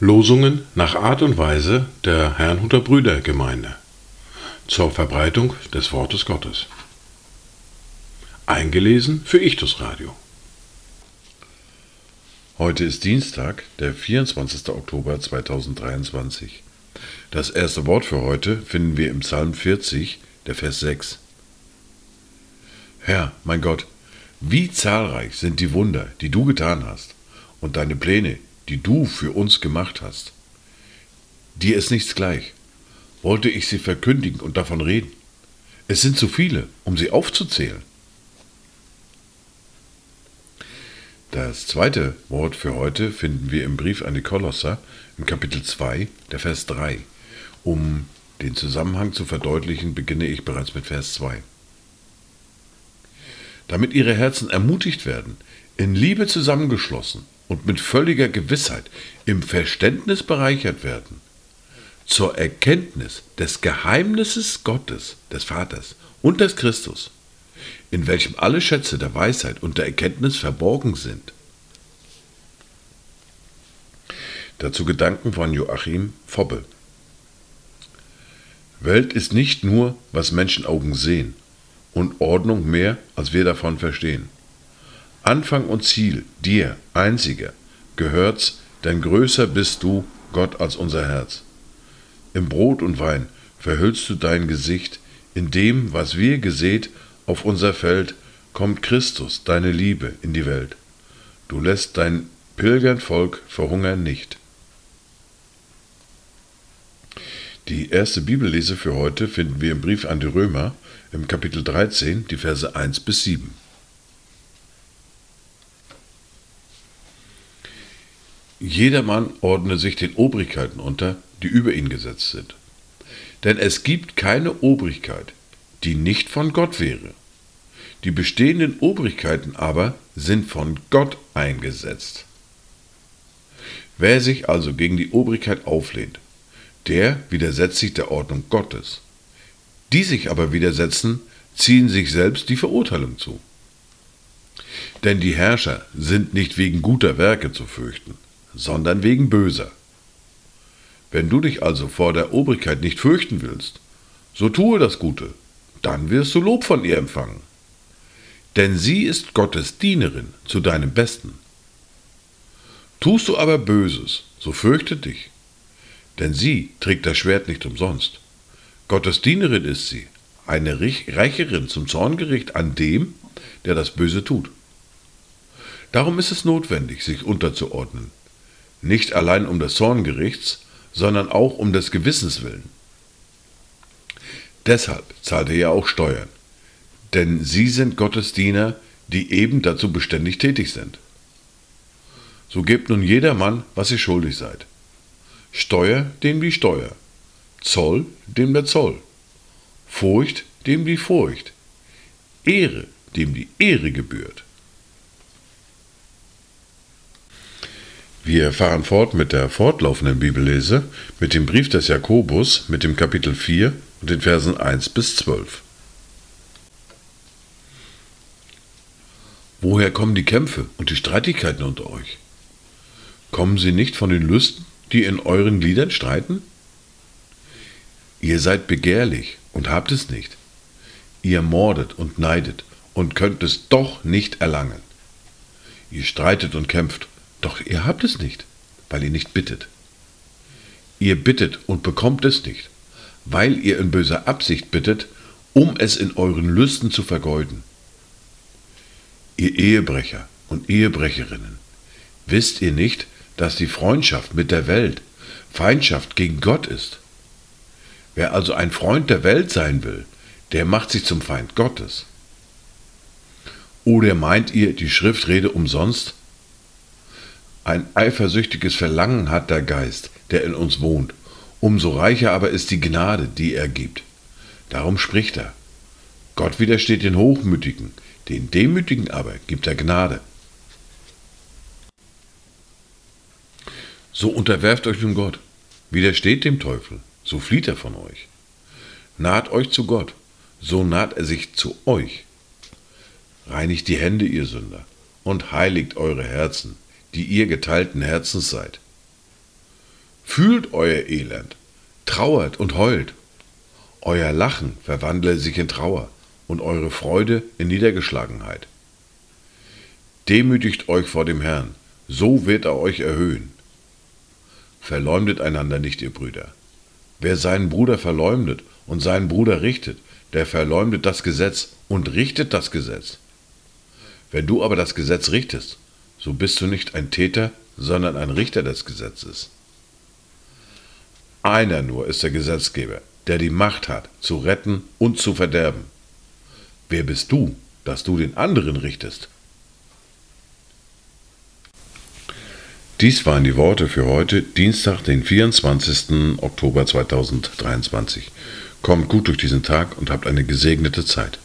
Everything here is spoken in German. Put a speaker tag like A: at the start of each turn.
A: Losungen nach Art und Weise der Herrnhuter Brüdergemeinde zur Verbreitung des Wortes Gottes. Eingelesen für Ichtus Radio. Heute ist Dienstag, der 24. Oktober 2023. Das erste Wort für heute finden wir im Psalm 40, der Vers 6. Herr, mein Gott, wie zahlreich sind die Wunder, die du getan hast, und deine Pläne, die du für uns gemacht hast. Dir ist nichts gleich. Wollte ich sie verkündigen und davon reden? Es sind zu viele, um sie aufzuzählen. Das zweite Wort für heute finden wir im Brief an die Kolosser im Kapitel 2, der Vers 3. Um den Zusammenhang zu verdeutlichen, beginne ich bereits mit Vers 2. Damit ihre Herzen ermutigt werden, in Liebe zusammengeschlossen und mit völliger Gewissheit im Verständnis bereichert werden, zur Erkenntnis des Geheimnisses Gottes, des Vaters und des Christus, in welchem alle Schätze der Weisheit und der Erkenntnis verborgen sind. Dazu Gedanken von Joachim Fobbe. Welt ist nicht nur, was Menschenaugen sehen, und Ordnung mehr, als wir davon verstehen. Anfang und Ziel, dir, einziger, gehört's, denn größer bist du, Gott, als unser Herz. Im Brot und Wein verhüllst du dein Gesicht, in dem, was wir gesät, auf unser Feld, kommt Christus, deine Liebe, in die Welt. Du lässt dein Pilgernvolk verhungern nicht. Die erste Bibellese für heute finden wir im Brief an die Römer im Kapitel 13, die Verse 1 bis 7. Jedermann ordne sich den Obrigkeiten unter, die über ihn gesetzt sind. Denn es gibt keine Obrigkeit, die nicht von Gott wäre. Die bestehenden Obrigkeiten aber sind von Gott eingesetzt. Wer sich also gegen die Obrigkeit auflehnt, der widersetzt sich der Ordnung Gottes. Die sich aber widersetzen, ziehen sich selbst die Verurteilung zu. Denn die Herrscher sind nicht wegen guter Werke zu fürchten, sondern wegen böser. Wenn du dich also vor der Obrigkeit nicht fürchten willst, so tue das Gute, dann wirst du Lob von ihr empfangen. Denn sie ist Gottes Dienerin zu deinem Besten. Tust du aber Böses, so fürchte dich, denn sie trägt das Schwert nicht umsonst. Gottes Dienerin ist sie, eine Rächerin zum Zorngericht an dem, der das Böse tut. Darum ist es notwendig, sich unterzuordnen, nicht allein um des Zorngerichts, sondern auch um des Gewissens willen. Deshalb zahlt er ja auch Steuern, denn sie sind Gottes Diener, die eben dazu beständig tätig sind. So gebt nun jedermann, was ihr schuldig seid. Steuer dem die Steuer, Zoll dem der Zoll, Furcht dem die Furcht, Ehre dem die Ehre gebührt. Wir fahren fort mit der fortlaufenden Bibellese, mit dem Brief des Jakobus, mit dem Kapitel 4 und den Versen 1 bis 12. Woher kommen die Kämpfe und die Streitigkeiten unter euch? Kommen sie nicht von den Lüsten, die in euren Gliedern streiten? Ihr seid begehrlich und habt es nicht. Ihr mordet und neidet und könnt es doch nicht erlangen. Ihr streitet und kämpft doch ihr habt es nicht, weil ihr nicht bittet. Ihr bittet und bekommt es nicht, weil ihr in böser Absicht bittet, um es in euren Lüsten zu vergeuden. Ihr Ehebrecher und Ehebrecherinnen, wisst ihr nicht, dass die Freundschaft mit der Welt Feindschaft gegen Gott ist? Wer also ein Freund der Welt sein will, der macht sich zum Feind Gottes. Oder meint ihr, die Schrift rede umsonst? Ein eifersüchtiges Verlangen hat der Geist, der in uns wohnt. Umso reicher aber ist die Gnade, die er gibt. Darum spricht er. Gott widersteht den Hochmütigen, den Demütigen aber gibt er Gnade. So unterwerft euch nun Gott, widersteht dem Teufel, so flieht er von euch. Naht euch zu Gott, so naht er sich zu euch. Reinigt die Hände, ihr Sünder, und heiligt eure Herzen, die ihr geteilten Herzens seid. Fühlt euer Elend, trauert und heult. Euer Lachen verwandle sich in Trauer und eure Freude in Niedergeschlagenheit. Demütigt euch vor dem Herrn, so wird er euch erhöhen. Verleumdet einander nicht, ihr Brüder. Wer seinen Bruder verleumdet und seinen Bruder richtet, der verleumdet das Gesetz und richtet das Gesetz. Wenn du aber das Gesetz richtest, so bist du nicht ein Täter, sondern ein Richter des Gesetzes. Einer nur ist der Gesetzgeber, der die Macht hat, zu retten und zu verderben. Wer bist du, dass du den anderen richtest? Dies waren die Worte für heute, Dienstag, den 24. Oktober 2023. Kommt gut durch diesen Tag und habt eine gesegnete Zeit.